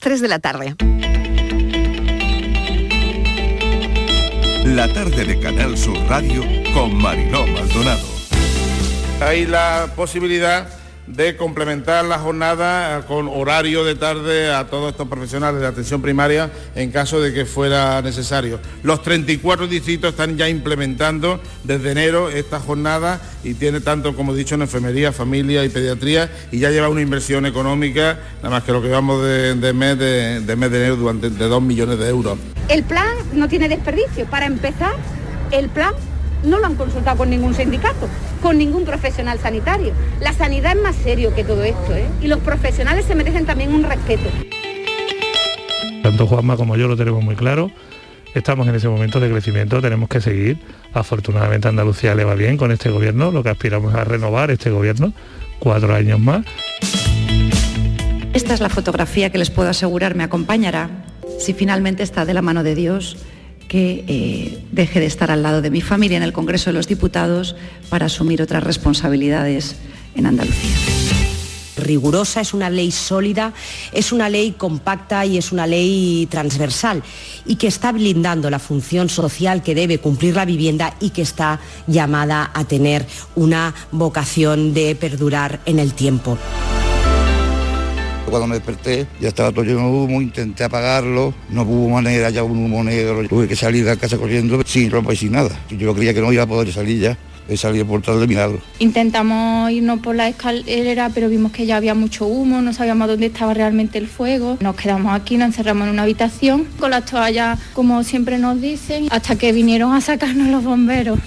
3 de la tarde. La tarde de Canal Sur Radio con Mariló Maldonado. Hay la posibilidad de complementar la jornada con horario de tarde a todos estos profesionales de atención primaria en caso de que fuera necesario. Los 34 distritos están ya implementando desde enero esta jornada y tiene tanto, como he dicho, en enfermería, familia y pediatría y ya lleva una inversión económica, nada más que lo que vamos de, mes, de, mes de enero, durante de 2 millones de euros. El plan no tiene desperdicio. Para empezar, el plan no lo han consultado con ningún sindicato, con ningún profesional sanitario. La sanidad es más serio que todo esto, ¿eh? Y los profesionales se merecen también un respeto. Tanto Juanma como yo lo tenemos muy claro. Estamos en ese momento de crecimiento, tenemos que seguir. Afortunadamente Andalucía le va bien con este gobierno, lo que aspiramos a renovar este gobierno, cuatro años más. Esta es la fotografía que les puedo asegurar me acompañará si finalmente está de la mano de Dios que eh, deje de estar al lado de mi familia en el Congreso de los Diputados para asumir otras responsabilidades en Andalucía rigurosa, es una ley sólida, es una ley compacta y es una ley transversal y que está blindando la función social que debe cumplir la vivienda y que está llamada a tener una vocación de perdurar en el tiempo. Cuando me desperté ya estaba todo lleno de humo, intenté apagarlo, no hubo manera, ya un humo negro, tuve que salir de la casa corriendo sin ropa y sin nada. Yo creía que no iba a poder salir ya he salido por tal de milagro. Intentamos irnos por la escalera, pero vimos que ya había mucho humo, no sabíamos dónde estaba realmente el fuego. Nos quedamos aquí, nos encerramos en una habitación con las toallas, como siempre nos dicen, hasta que vinieron a sacarnos los bomberos.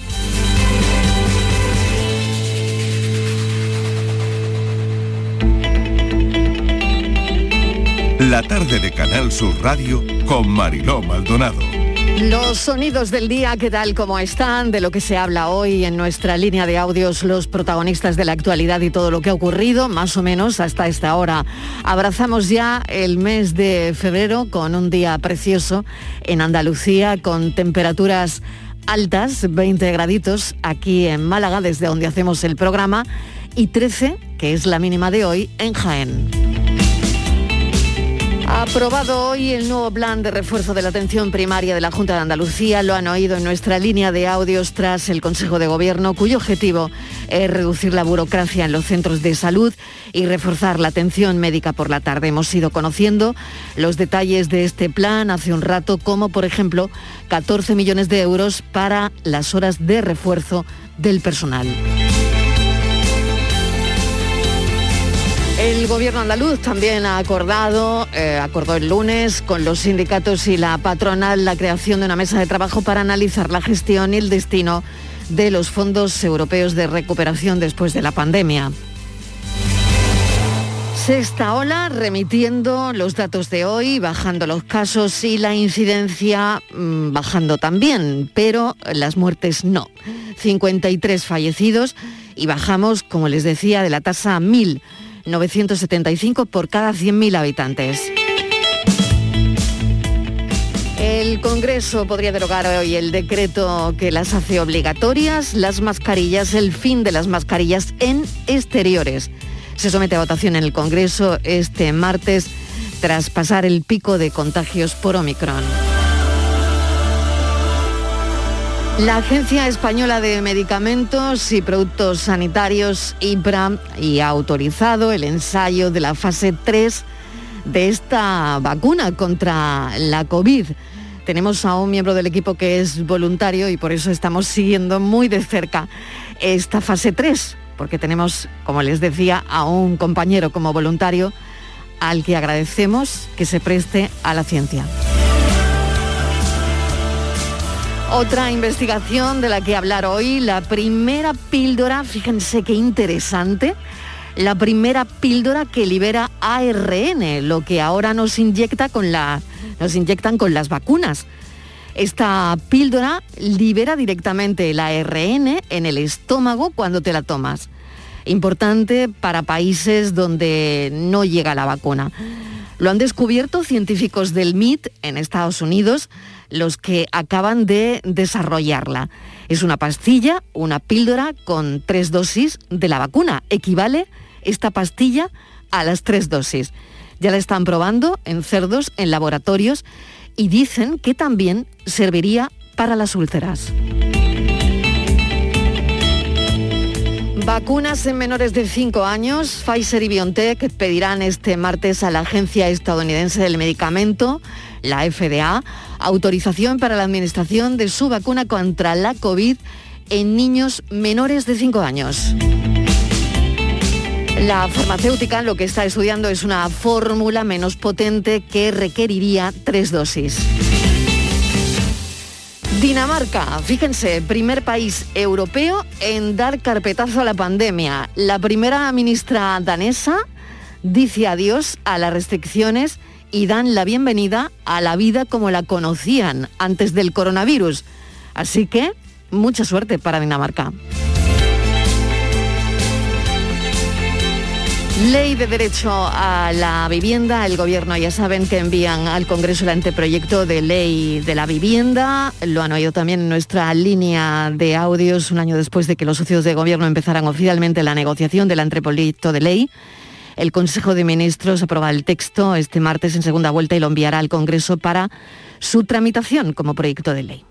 La tarde de Canal Sur Radio con Mariló Maldonado. Los sonidos del día, ¿qué tal como están? De lo que se habla hoy en nuestra línea de audios, los protagonistas de la actualidad y todo lo que ha ocurrido, más o menos hasta esta hora. Abrazamos ya el mes de febrero con un día precioso en Andalucía, con temperaturas altas, 20 graditos aquí en Málaga, desde donde hacemos el programa, y 13, que es la mínima de hoy, en Jaén. Aprobado hoy el nuevo plan de refuerzo de la atención primaria de la Junta de Andalucía. Lo han oído en nuestra línea de audios tras el Consejo de Gobierno, cuyo objetivo es reducir la burocracia en los centros de salud y reforzar la atención médica por la tarde. Hemos ido conociendo los detalles de este plan hace un rato, como por ejemplo 14 millones de euros para las horas de refuerzo del personal. El gobierno andaluz también ha acordado, eh, acordó el lunes con los sindicatos y la patronal la creación de una mesa de trabajo para analizar la gestión y el destino de los fondos europeos de recuperación después de la pandemia. Sexta ola, remitiendo los datos de hoy, bajando los casos y la incidencia mm, bajando también, pero las muertes no. 53 fallecidos y bajamos, como les decía, de la tasa a 1000 975 por cada 100.000 habitantes. El Congreso podría derogar hoy el decreto que las hace obligatorias, las mascarillas, el fin de las mascarillas en exteriores. Se somete a votación en el Congreso este martes tras pasar el pico de contagios por Omicron. La Agencia Española de Medicamentos y Productos Sanitarios, IBRA, y ha autorizado el ensayo de la fase 3 de esta vacuna contra la COVID. Tenemos a un miembro del equipo que es voluntario y por eso estamos siguiendo muy de cerca esta fase 3, porque tenemos, como les decía, a un compañero como voluntario al que agradecemos que se preste a la ciencia. Otra investigación de la que hablar hoy, la primera píldora, fíjense qué interesante, la primera píldora que libera ARN, lo que ahora nos inyecta con la, nos inyectan con las vacunas. Esta píldora libera directamente el ARN en el estómago cuando te la tomas. Importante para países donde no llega la vacuna. Lo han descubierto científicos del MIT en Estados Unidos los que acaban de desarrollarla. Es una pastilla, una píldora con tres dosis de la vacuna. Equivale esta pastilla a las tres dosis. Ya la están probando en cerdos, en laboratorios y dicen que también serviría para las úlceras. Vacunas en menores de 5 años, Pfizer y BioNTech pedirán este martes a la Agencia Estadounidense del Medicamento, la FDA, autorización para la administración de su vacuna contra la COVID en niños menores de 5 años. La farmacéutica lo que está estudiando es una fórmula menos potente que requeriría tres dosis. Dinamarca, fíjense, primer país europeo en dar carpetazo a la pandemia. La primera ministra danesa dice adiós a las restricciones y dan la bienvenida a la vida como la conocían antes del coronavirus. Así que, mucha suerte para Dinamarca. Ley de derecho a la vivienda. El gobierno ya saben que envían al Congreso el anteproyecto de ley de la vivienda. Lo han oído también en nuestra línea de audios un año después de que los socios de gobierno empezaran oficialmente la negociación del anteproyecto de ley. El Consejo de Ministros aprobará el texto este martes en segunda vuelta y lo enviará al Congreso para su tramitación como proyecto de ley.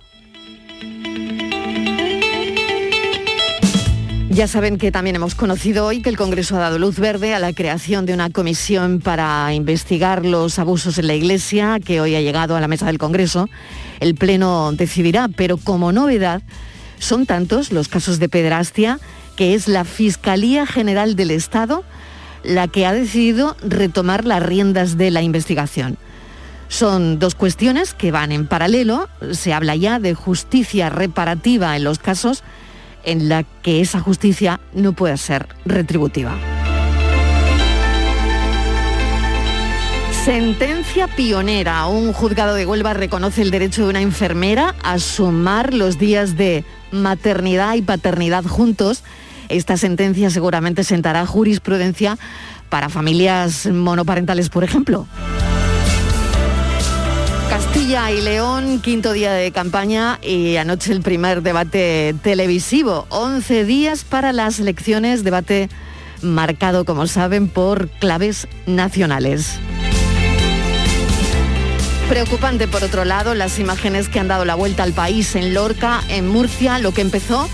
Ya saben que también hemos conocido hoy que el Congreso ha dado luz verde a la creación de una comisión para investigar los abusos en la Iglesia, que hoy ha llegado a la mesa del Congreso. El Pleno decidirá, pero como novedad, son tantos los casos de pederastia que es la Fiscalía General del Estado la que ha decidido retomar las riendas de la investigación. Son dos cuestiones que van en paralelo. Se habla ya de justicia reparativa en los casos en la que esa justicia no pueda ser retributiva. Sentencia pionera. Un juzgado de Huelva reconoce el derecho de una enfermera a sumar los días de maternidad y paternidad juntos. Esta sentencia seguramente sentará jurisprudencia para familias monoparentales, por ejemplo. Castilla y León, quinto día de campaña y anoche el primer debate televisivo. 11 días para las elecciones, debate marcado, como saben, por claves nacionales. Preocupante, por otro lado, las imágenes que han dado la vuelta al país en Lorca, en Murcia, lo que empezó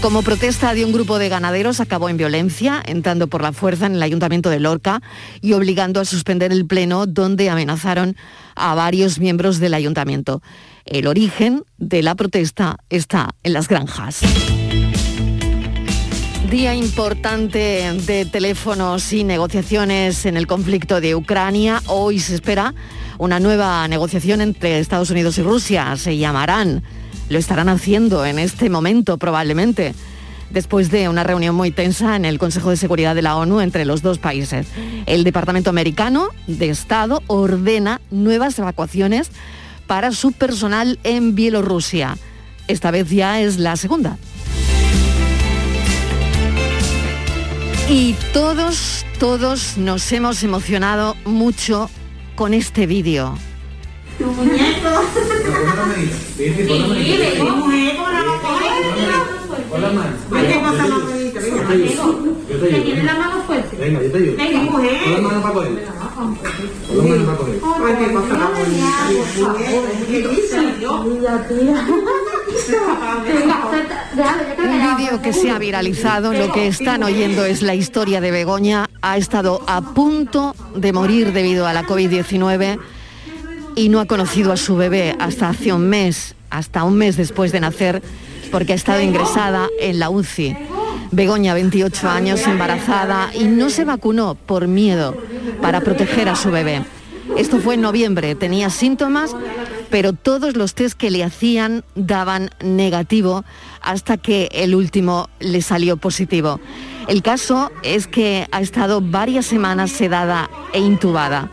como protesta de un grupo de ganaderos acabó en violencia, entrando por la fuerza en el ayuntamiento de Lorca y obligando a suspender el pleno donde amenazaron a varios miembros del ayuntamiento. El origen de la protesta está en las granjas. Día importante de teléfonos y negociaciones en el conflicto de Ucrania. Hoy se espera una nueva negociación entre Estados Unidos y Rusia. Se llamarán lo estarán haciendo en este momento probablemente, después de una reunión muy tensa en el Consejo de Seguridad de la ONU entre los dos países. El Departamento Americano de Estado ordena nuevas evacuaciones para su personal en Bielorrusia. Esta vez ya es la segunda. Y todos, todos nos hemos emocionado mucho con este vídeo. Tu muñeco. Con la mano. Qué cosa más bonita. Yo te ayudo. ¿Tienes la mano fuerte? Venga, yo te ayudo. Venga, mujer. Con la mano para coger. Con la mano para coger. Ay, qué cosa más bonita. ¿Qué dice? Mira, tía. Un vídeo que se ha viralizado, lo que están oyendo es la historia de Begoña. Ha estado a punto de morir debido a la COVID-19 y no ha conocido a su bebé hasta hace un mes, hasta un mes después de nacer, porque ha estado ingresada en la UCI. Begoña, 28 años, embarazada y no se vacunó por miedo para proteger a su bebé. Esto fue en noviembre, tenía síntomas, pero todos los test que le hacían daban negativo hasta que el último le salió positivo. El caso es que ha estado varias semanas sedada e intubada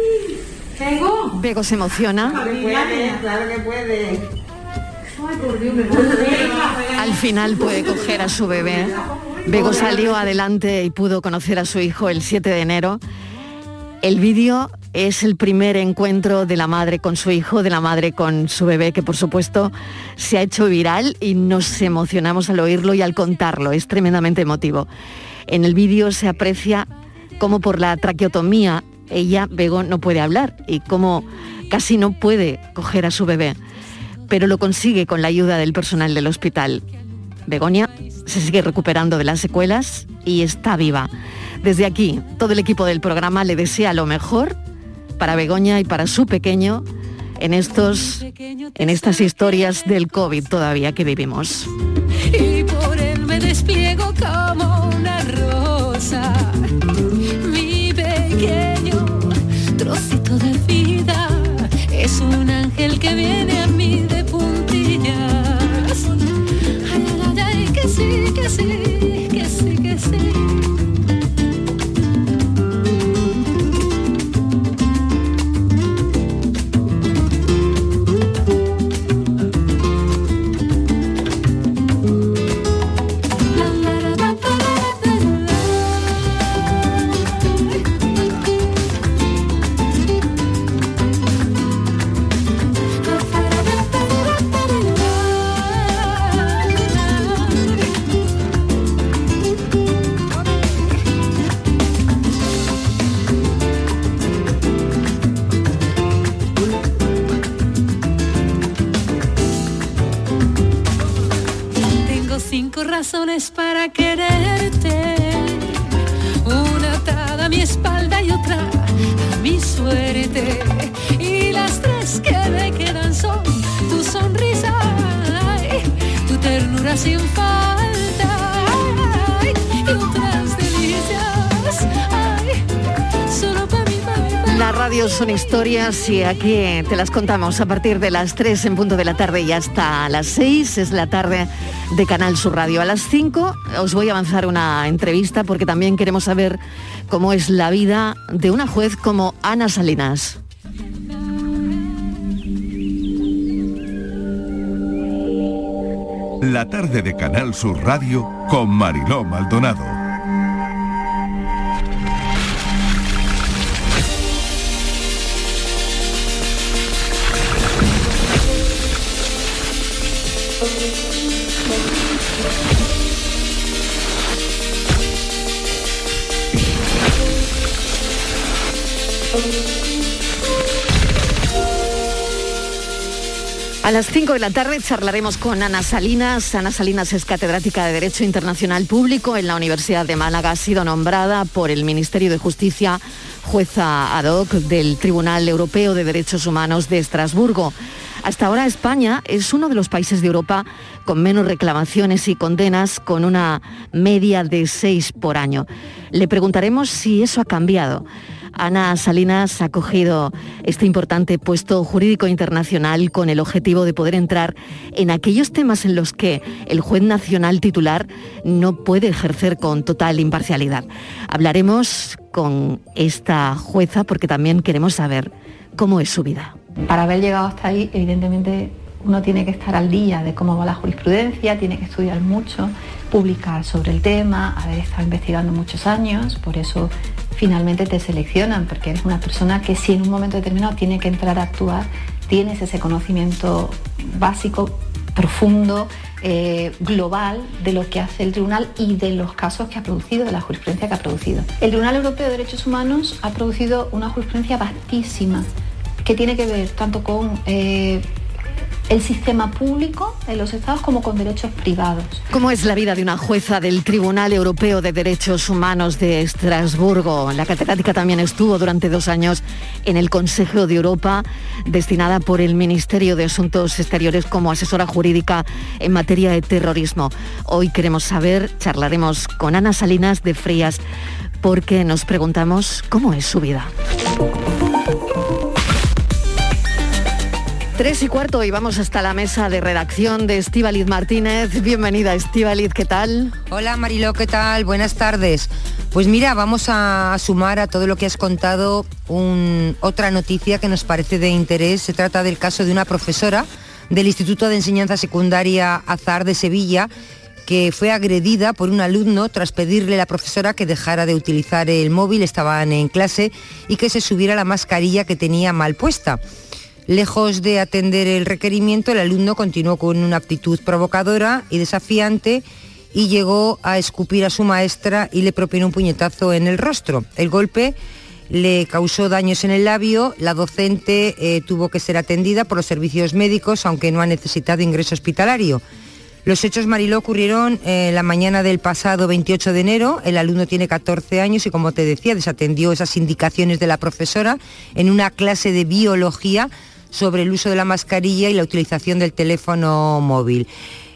¿Vengo? Bego se emociona. Claro que puede. Al final puede coger a su bebé. Bego salió adelante y pudo conocer a su hijo el 7 de enero. El vídeo es el primer encuentro de la madre con su hijo, de la madre con su bebé, que por supuesto se ha hecho viral y nos emocionamos al oírlo y al contarlo. Es tremendamente emotivo. En el vídeo se aprecia cómo por la traqueotomía ella, Bego, no puede hablar y cómo casi no puede coger a su bebé, pero lo consigue con la ayuda del personal del hospital. Begoña se sigue recuperando de las secuelas y está viva. Desde aquí, todo el equipo del programa le desea lo mejor para Begoña y para su pequeño en, estos, en estas historias del COVID todavía que vivimos. Historias y aquí te las contamos a partir de las 3 en punto de la tarde y hasta las 6 es la tarde de Canal Sur Radio. A las 5 os voy a avanzar una entrevista porque también queremos saber cómo es la vida de una juez como Ana Salinas. La tarde de Canal Sur Radio con Mariló Maldonado. A las 5 de la tarde charlaremos con Ana Salinas. Ana Salinas es catedrática de Derecho Internacional Público en la Universidad de Málaga. Ha sido nombrada por el Ministerio de Justicia jueza ad hoc del Tribunal Europeo de Derechos Humanos de Estrasburgo. Hasta ahora España es uno de los países de Europa con menos reclamaciones y condenas, con una media de seis por año. Le preguntaremos si eso ha cambiado. Ana Salinas ha cogido este importante puesto jurídico internacional con el objetivo de poder entrar en aquellos temas en los que el juez nacional titular no puede ejercer con total imparcialidad. Hablaremos con esta jueza porque también queremos saber cómo es su vida. Para haber llegado hasta ahí, evidentemente uno tiene que estar al día de cómo va la jurisprudencia, tiene que estudiar mucho, publicar sobre el tema, haber estado investigando muchos años, por eso finalmente te seleccionan, porque eres una persona que si en un momento determinado tiene que entrar a actuar, tienes ese conocimiento básico, profundo, eh, global de lo que hace el tribunal y de los casos que ha producido, de la jurisprudencia que ha producido. El Tribunal Europeo de Derechos Humanos ha producido una jurisprudencia vastísima que tiene que ver tanto con eh, el sistema público en los estados como con derechos privados. ¿Cómo es la vida de una jueza del Tribunal Europeo de Derechos Humanos de Estrasburgo? La catedrática también estuvo durante dos años en el Consejo de Europa, destinada por el Ministerio de Asuntos Exteriores como asesora jurídica en materia de terrorismo. Hoy queremos saber, charlaremos con Ana Salinas de Frías, porque nos preguntamos cómo es su vida. Tres y cuarto y vamos hasta la mesa de redacción de Estíbaliz Martínez. Bienvenida Estíbaliz, ¿qué tal? Hola Mariló, ¿qué tal? Buenas tardes. Pues mira, vamos a sumar a todo lo que has contado otra noticia que nos parece de interés. Se trata del caso de una profesora del Instituto de Enseñanza Secundaria Azar de Sevilla que fue agredida por un alumno tras pedirle a la profesora que dejara de utilizar el móvil, estaban en clase, y que se subiera la mascarilla que tenía mal puesta. Lejos de atender el requerimiento, el alumno continuó con una actitud provocadora y desafiante y llegó a escupir a su maestra y le propinó un puñetazo en el rostro. El golpe le causó daños en el labio, la docente eh, tuvo que ser atendida por los servicios médicos, aunque no ha necesitado ingreso hospitalario. Los hechos Mariló ocurrieron eh, la mañana del pasado 28 de enero. El alumno tiene 14 años y como te decía, desatendió esas indicaciones de la profesora en una clase de biología sobre el uso de la mascarilla y la utilización del teléfono móvil.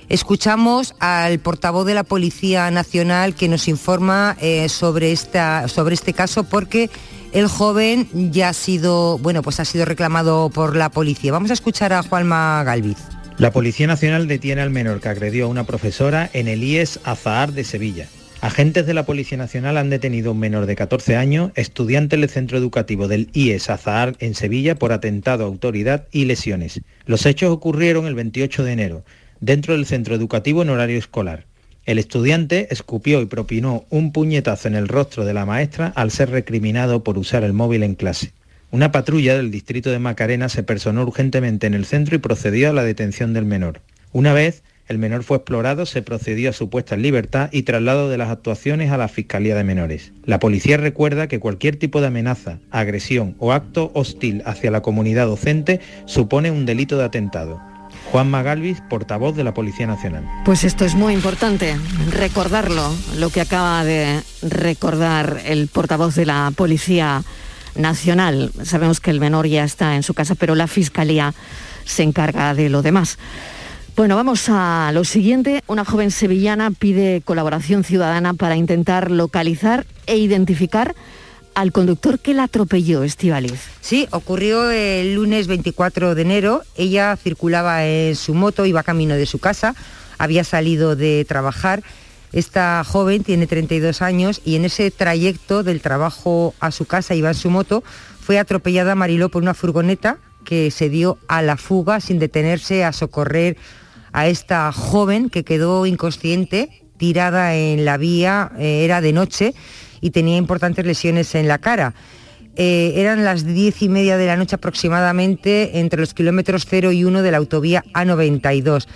Escuchamos al portavoz de la Policía Nacional que nos informa eh, sobre, esta, sobre este caso porque el joven ya ha sido, bueno, pues ha sido reclamado por la policía. Vamos a escuchar a Juanma Galviz. La Policía Nacional detiene al menor que agredió a una profesora en el IES Azahar de Sevilla. Agentes de la Policía Nacional han detenido a un menor de 14 años, estudiante del centro educativo del IES Azahar en Sevilla por atentado a autoridad y lesiones. Los hechos ocurrieron el 28 de enero, dentro del centro educativo en horario escolar. El estudiante escupió y propinó un puñetazo en el rostro de la maestra al ser recriminado por usar el móvil en clase. Una patrulla del distrito de Macarena se personó urgentemente en el centro y procedió a la detención del menor. Una vez el menor fue explorado, se procedió a su puesta en libertad y traslado de las actuaciones a la Fiscalía de Menores. La policía recuerda que cualquier tipo de amenaza, agresión o acto hostil hacia la comunidad docente supone un delito de atentado. Juan Magalvis, portavoz de la Policía Nacional. Pues esto es muy importante, recordarlo, lo que acaba de recordar el portavoz de la Policía Nacional. Sabemos que el menor ya está en su casa, pero la Fiscalía se encarga de lo demás. Bueno, vamos a lo siguiente. Una joven sevillana pide colaboración ciudadana para intentar localizar e identificar al conductor que la atropelló, Estivaliz. Sí, ocurrió el lunes 24 de enero. Ella circulaba en su moto, iba camino de su casa, había salido de trabajar. Esta joven tiene 32 años y en ese trayecto del trabajo a su casa, iba en su moto, fue atropellada Mariló por una furgoneta que se dio a la fuga sin detenerse a socorrer a esta joven que quedó inconsciente, tirada en la vía, eh, era de noche y tenía importantes lesiones en la cara. Eh, eran las diez y media de la noche aproximadamente entre los kilómetros 0 y 1 de la autovía A92.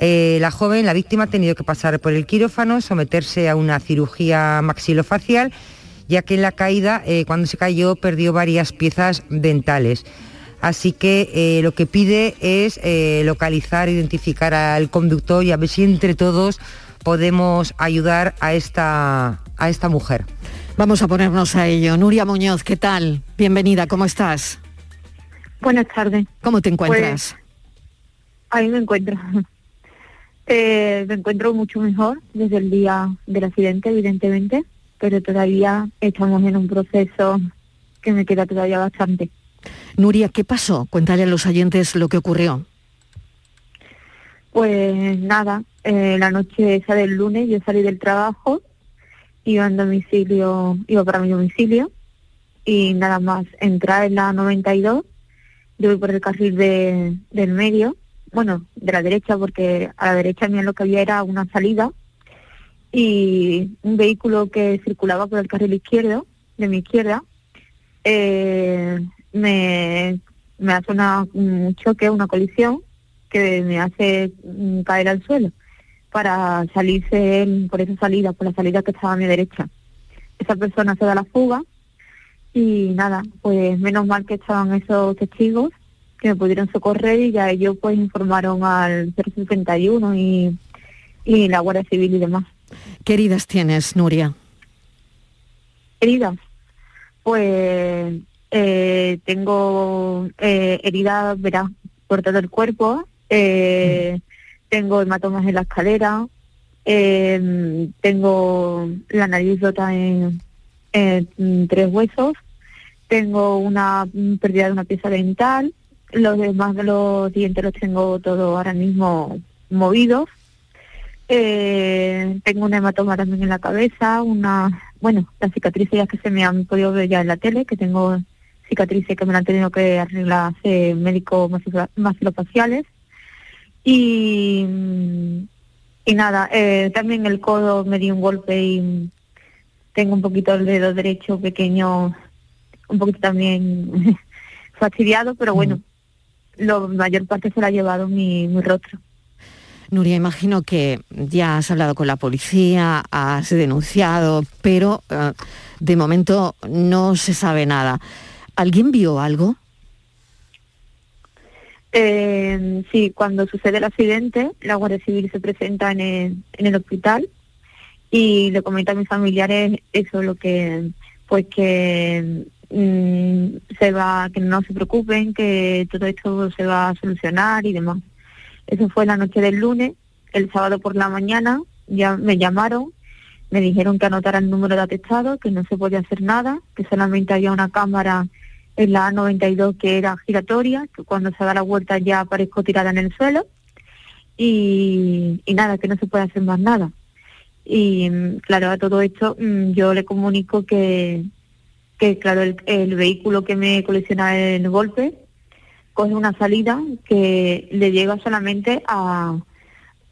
Eh, la joven, la víctima, ha tenido que pasar por el quirófano, someterse a una cirugía maxilofacial, ya que en la caída, eh, cuando se cayó, perdió varias piezas dentales. Así que eh, lo que pide es eh, localizar, identificar al conductor y a ver si entre todos podemos ayudar a esta, a esta mujer. Vamos a ponernos a ello. Nuria Muñoz, ¿qué tal? Bienvenida, ¿cómo estás? Buenas tardes. ¿Cómo te encuentras? Pues, ahí me encuentro. Eh, me encuentro mucho mejor desde el día del accidente, evidentemente, pero todavía estamos en un proceso que me queda todavía bastante. Nuria, ¿qué pasó? Cuéntale a los oyentes lo que ocurrió. Pues nada, eh, la noche esa del lunes yo salí del trabajo, iba en domicilio, iba para mi domicilio y nada más entrar en la 92, yo voy por el carril de, del medio, bueno, de la derecha porque a la derecha mía lo que había era una salida y un vehículo que circulaba por el carril izquierdo, de mi izquierda, eh, me, me hace una, un choque, una colisión que me hace mm, caer al suelo para salirse él por esa salida, por la salida que estaba a mi derecha. Esa persona se da la fuga y nada, pues menos mal que estaban esos testigos que me pudieron socorrer y ya ellos pues informaron al 061 y, y la Guardia Civil y demás. ¿Qué heridas tienes, Nuria? Heridas. Pues eh, tengo eh, heridas, verás, por todo el cuerpo, eh, tengo hematomas en la escalera, eh, tengo la nariz rota en, en tres huesos, tengo una mm, pérdida de una pieza dental, Los demás de los dientes los tengo todos ahora mismo movidos. Eh, tengo un hematoma también en la cabeza, una, bueno, las cicatrices ya que se me han podido ver ya en la tele, que tengo cicatrices que me han tenido que arreglar hace médicos maxilofaciales. Y, y nada, eh, también el codo me dio un golpe y tengo un poquito el dedo derecho pequeño, un poquito también fastidiado, pero bueno, lo mayor parte se lo ha llevado mi, mi rostro. Nuria, imagino que ya has hablado con la policía, has denunciado, pero eh, de momento no se sabe nada. ¿Alguien vio algo? Eh, sí, cuando sucede el accidente, la Guardia Civil se presenta en el, en el hospital y le comenta a mis familiares eso, lo que, pues que mm, se va, que no se preocupen, que todo esto se va a solucionar y demás. Eso fue la noche del lunes, el sábado por la mañana ya me llamaron, me dijeron que anotara el número de atestado, que no se podía hacer nada, que solamente había una cámara en la A92 que era giratoria, que cuando se da la vuelta ya aparezco tirada en el suelo y, y nada, que no se puede hacer más nada. Y mm, claro, a todo esto mm, yo le comunico que, que claro, el, el vehículo que me colisiona el golpe coge una salida que le llega solamente a,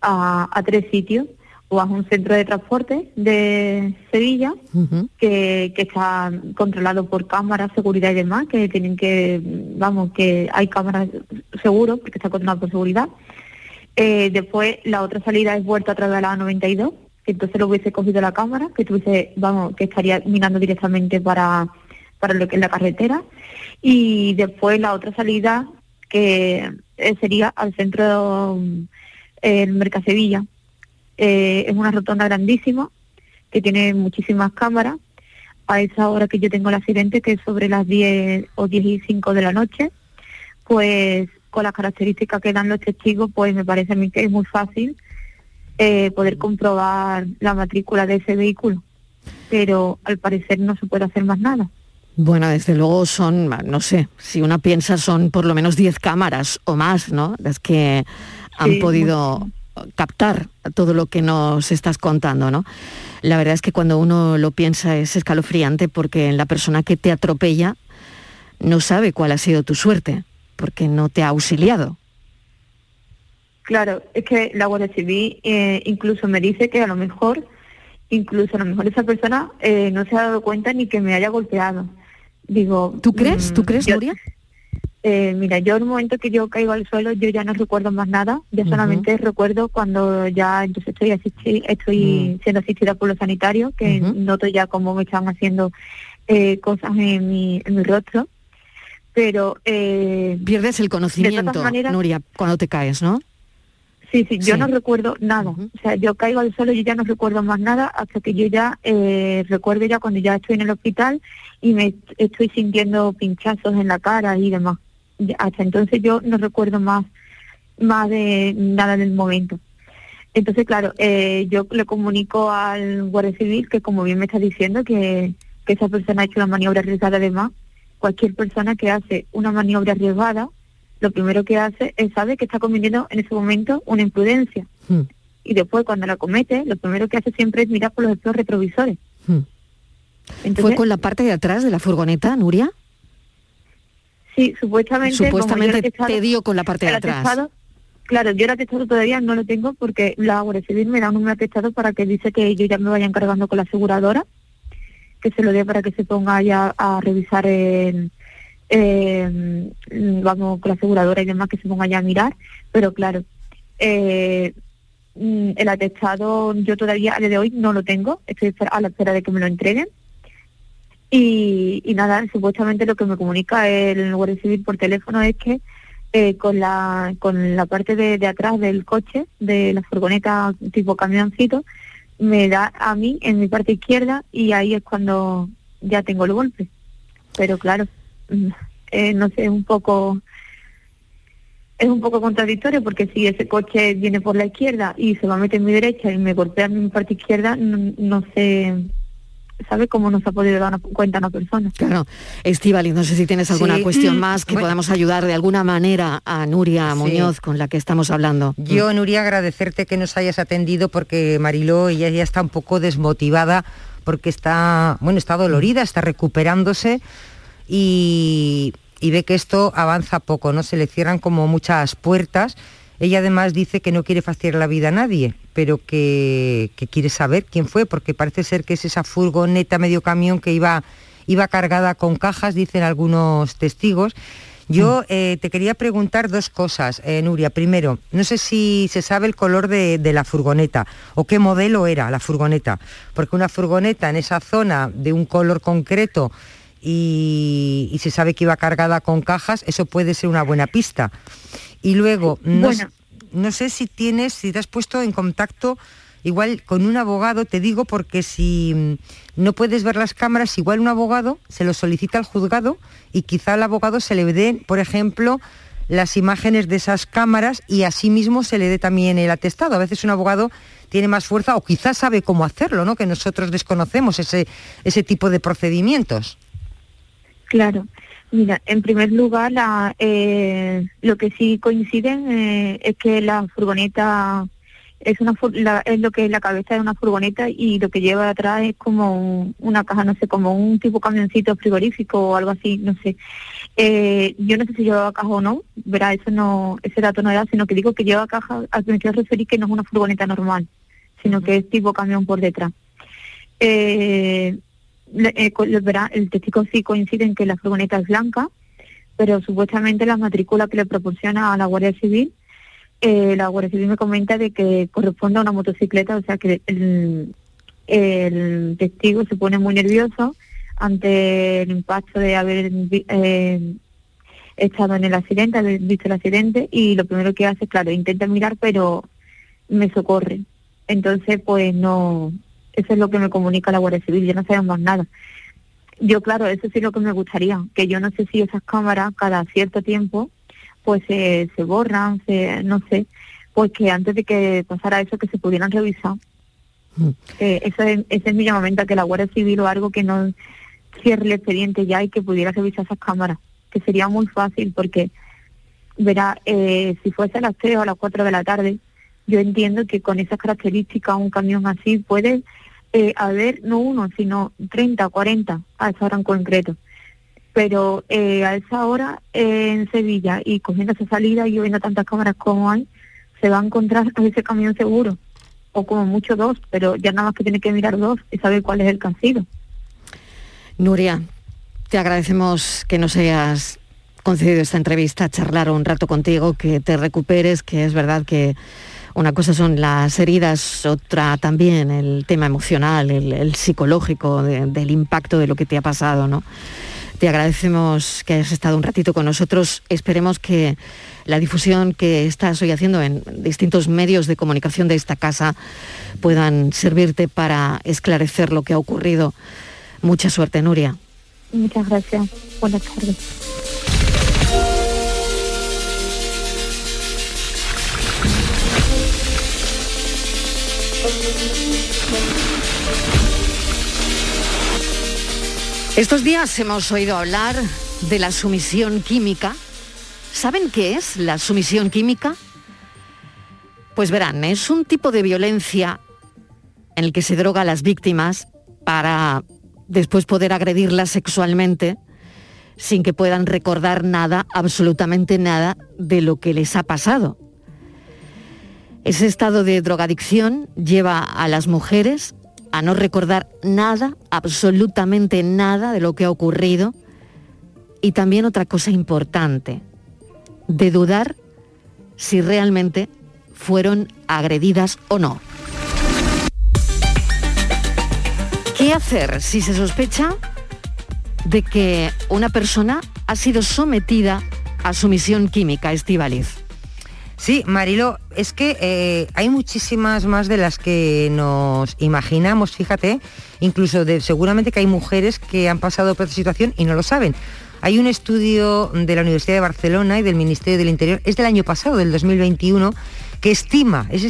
a, a tres sitios o a un centro de transporte de Sevilla que, que está controlado por cámaras, seguridad y demás, que tienen que, vamos, que hay cámaras seguros porque está controlado por seguridad. Eh, después la otra salida es vuelta a través de la A92, que entonces lo hubiese cogido la cámara, que tuviese, vamos, que estaría mirando directamente para, para lo que es la carretera. Y después la otra salida que eh, sería al centro el Mercasevilla. Eh, es una rotonda grandísima que tiene muchísimas cámaras. A esa hora que yo tengo el accidente, que es sobre las 10 o 10 y 5 de la noche, pues con las características que dan los testigos, pues me parece a mí que es muy fácil eh, poder comprobar la matrícula de ese vehículo. Pero al parecer no se puede hacer más nada. Bueno, desde luego son, no sé, si una piensa son por lo menos 10 cámaras o más, ¿no? Las que han Sí, podido captar todo lo que nos estás contando, ¿no? La verdad es que cuando uno lo piensa es escalofriante porque la persona que te atropella no sabe cuál ha sido tu suerte, porque no te ha auxiliado. Claro, es que la Guardia Civil eh, incluso me dice que a lo mejor, incluso a lo mejor esa persona eh, no se ha dado cuenta ni que me haya golpeado. Digo, ¿Tú crees? ¿Tú mm, crees, yo- Nuria? Eh, mira, yo en el momento que yo caigo al suelo, yo ya no recuerdo más nada, ya Ujú. solamente recuerdo cuando ya entonces estoy asisti- estoy siendo asistida por los sanitarios, que noto ya cómo me están haciendo eh, cosas en mi, en mi rostro, pero eh, Pierdes el conocimiento, maneras- Nuria, cuando te caes, ¿no? Sí, sí, yo Sí. no recuerdo nada. O sea, yo caigo al suelo y ya no recuerdo más nada hasta que yo ya eh, recuerdo ya cuando ya estoy en el hospital y me estoy sintiendo pinchazos en la cara y demás. Hasta entonces yo no recuerdo más, más de nada del momento. Entonces, claro, eh, yo le comunico al Guardia Civil que, como bien me está diciendo, que, que esa persona ha hecho una maniobra arriesgada. Además, cualquier persona que hace una maniobra arriesgada, lo primero que hace es saber que está cometiendo en ese momento una imprudencia. Hmm. Y después, cuando la comete, lo primero que hace siempre es mirar por los espejos retrovisores. Hmm. Entonces, ¿Fue con la parte de atrás de la furgoneta, Nuria? Sí, supuestamente. Supuestamente te dio con la parte de atrás. atestado- claro, yo el atestado todavía no lo tengo porque la Guardia Civil me da un atestado para que dice que yo ya me vaya encargando con la aseguradora, que se lo dé para que se ponga ya a revisar eh, vamos, con la aseguradora y demás, que se ponga ya a mirar, pero claro, eh, mm, el atestado yo todavía a día de hoy no lo tengo, estoy a la espera de que me lo entreguen. Y, y nada, supuestamente lo que me comunica el Guardia Civil por teléfono es que eh, con la con la parte de, de atrás del coche, de la furgoneta tipo camioncito, me da a mí en mi parte izquierda y ahí es cuando ya tengo el golpe. Pero claro, mm, eh, no sé, es un poco es un poco contradictorio porque si ese coche viene por la izquierda y se va a meter en mi derecha y me golpea en mi parte izquierda, no, no sé ¿sabe cómo nos ha podido dar una cuenta una persona? Claro. Estivali, no sé si tienes alguna Sí. cuestión Mm, más que bueno. podamos ayudar de alguna manera a Nuria Sí. Muñoz con la que estamos hablando. Yo, Nuria, agradecerte que nos hayas atendido porque Mariló ella ya está un poco desmotivada porque está, bueno, está dolorida, está recuperándose y, y ve que esto avanza poco, ¿no? Se le cierran como muchas puertas. Ella además dice que no quiere fastidiar la vida a nadie, pero que, que quiere saber quién fue, porque parece ser que es esa furgoneta medio camión que iba, iba cargada con cajas, dicen algunos testigos. Yo eh, te quería preguntar dos cosas, eh, Nuria. Primero, no sé si se sabe el color de, de la furgoneta o qué modelo era la furgoneta, porque una furgoneta en esa zona de un color concreto y, y se sabe que iba cargada con cajas, eso puede ser una buena pista. Y luego, no, Bueno. No sé si tienes, si te has puesto en contacto igual con un abogado, te digo porque si mm, no puedes ver las cámaras, igual un abogado se lo solicita al juzgado y quizá al abogado se le den, por ejemplo, las imágenes de esas cámaras y así mismo se le dé también el atestado. A veces un abogado tiene más fuerza o quizás sabe cómo hacerlo, ¿no? Que nosotros desconocemos ese, ese tipo de procedimientos. Claro. Mira, en primer lugar, la, eh, lo que sí coinciden eh, es que la furgoneta es una la- es lo que es la cabeza de una furgoneta y lo que lleva atrás es como un- una caja, no sé, como un tipo camioncito frigorífico o algo así, no sé. Eh, yo no sé si lleva caja o no, verá, eso no, ese dato no era, sino que digo que lleva caja, a que me quiero referir que no es una furgoneta normal, sino que es tipo camión por detrás. Eh, eh, co- lo verá, el testigo sí coincide en que la furgoneta es blanca, pero supuestamente la matrícula que le proporciona a la Guardia Civil, eh, la Guardia Civil me comenta de que corresponde a una motocicleta, o sea que el, testigo se pone muy nervioso ante el impacto de haber eh, estado en el accidente, haber visto el accidente y lo primero que hace, claro, intenta mirar pero me socorre. Entonces, pues no, eso es lo que me comunica la Guardia Civil, yo no sabemos más nada. Yo, claro, eso sí es lo que me gustaría, que yo no sé si esas cámaras cada cierto tiempo pues se se borran, se, no sé, pues que antes de que pasara eso que se pudieran revisar. Eh, eso es, ese es mi llamamiento a que la Guardia Civil o algo que no cierre el expediente ya y que pudiera revisar esas cámaras, que sería muy fácil porque, verá, eh, si fuese a las 3 o a las 4 de la tarde, yo entiendo que con esas características un camión así puede eh, haber no uno, sino 30 o 40 a esa hora en concreto. Pero eh, a esa hora eh, en Sevilla y cogiendo esa salida y viendo tantas cámaras como hay, se va a encontrar a ese camión seguro. O como mucho dos, pero ya nada más que tiene que mirar dos y saber cuál es el sido. Nuria, te agradecemos que nos hayas concedido esta entrevista, charlar un rato contigo, que te recuperes, que es verdad que una cosa son las heridas, otra también el tema emocional, el, psicológico de- del impacto de lo que te ha pasado, ¿no? Te agradecemos que hayas estado un ratito con nosotros. Esperemos que la difusión que estás hoy haciendo en distintos medios de comunicación de esta casa puedan servirte para esclarecer lo que ha ocurrido. Mucha suerte, Nuria. Muchas gracias. Buenas tardes. Estos días hemos oído hablar de la sumisión química. ¿Saben qué es la sumisión química? Pues verán, es un tipo de violencia en el que se droga a las víctimas para después poder agredirlas sexualmente sin que puedan recordar nada, absolutamente nada de lo que les ha pasado. Ese estado de drogadicción lleva a las mujeres a no recordar nada, absolutamente nada de lo que ha ocurrido. Y también otra cosa importante, de dudar si realmente fueron agredidas o no. ¿Qué hacer si se sospecha de que una persona ha sido sometida a sumisión química, Estivaliz? Sí, Marilo, es que eh, hay muchísimas más de las que nos imaginamos, fíjate, incluso seguramente que hay mujeres que han pasado por esta situación y no lo saben. Hay un estudio de la Universidad de Barcelona y del Ministerio del Interior, es del año pasado, del 2021, que estima, es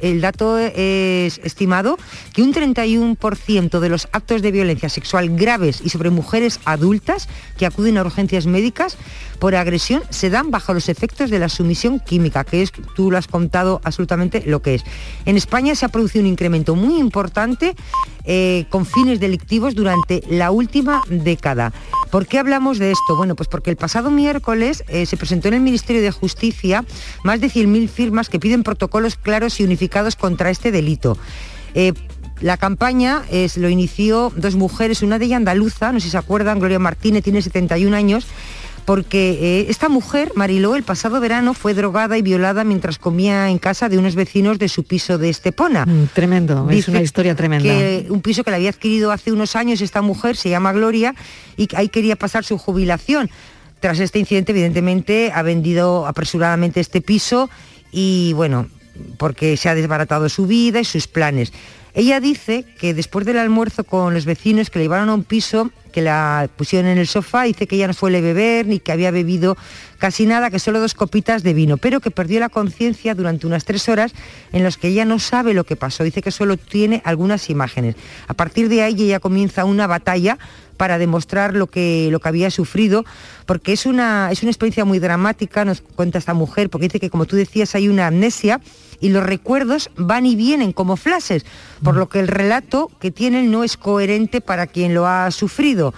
el dato es estimado que un 31% de los actos de violencia sexual graves y sobre mujeres adultas que acuden a urgencias médicas por agresión se dan bajo los efectos de la sumisión química, que es, tú lo has contado absolutamente lo que es. En España se ha producido un incremento muy importante eh, con fines delictivos durante la última década. ¿Por qué hablamos de esto? Bueno, pues porque el pasado miércoles eh, se presentó en el Ministerio de Justicia más de 100.000 firmas que piden protocolos claros y unificados contra este delito. Eh, la campaña es, lo inició dos mujeres, una de ellas andaluza, no sé si se acuerdan, Gloria Martínez tiene 71 años, porque eh, esta mujer, Mariló, el pasado verano fue drogada y violada mientras comía en casa de unos vecinos de su piso de Estepona. Mm, tremendo, es una historia tremenda. Que un piso que le había adquirido hace unos años esta mujer, se llama Gloria, y ahí quería pasar su jubilación. Tras este incidente, evidentemente, ha vendido apresuradamente este piso y, bueno, porque se ha desbaratado su vida y sus planes. Ella dice que después del almuerzo con los vecinos que le llevaron a un piso, que la pusieron en el sofá, dice que ella no suele beber ni que había bebido casi nada, que solo dos copitas de vino, pero que perdió la conciencia durante unas tres horas en las que ella no sabe lo que pasó, dice que solo tiene algunas imágenes. A partir de ahí ella comienza una batalla para demostrar lo que, lo que había sufrido, porque es una, es una experiencia muy dramática, nos cuenta esta mujer, porque dice que como tú decías hay una amnesia y los recuerdos van y vienen como flashes, por lo que el relato que tienen no es coherente para quien lo ha sufrido.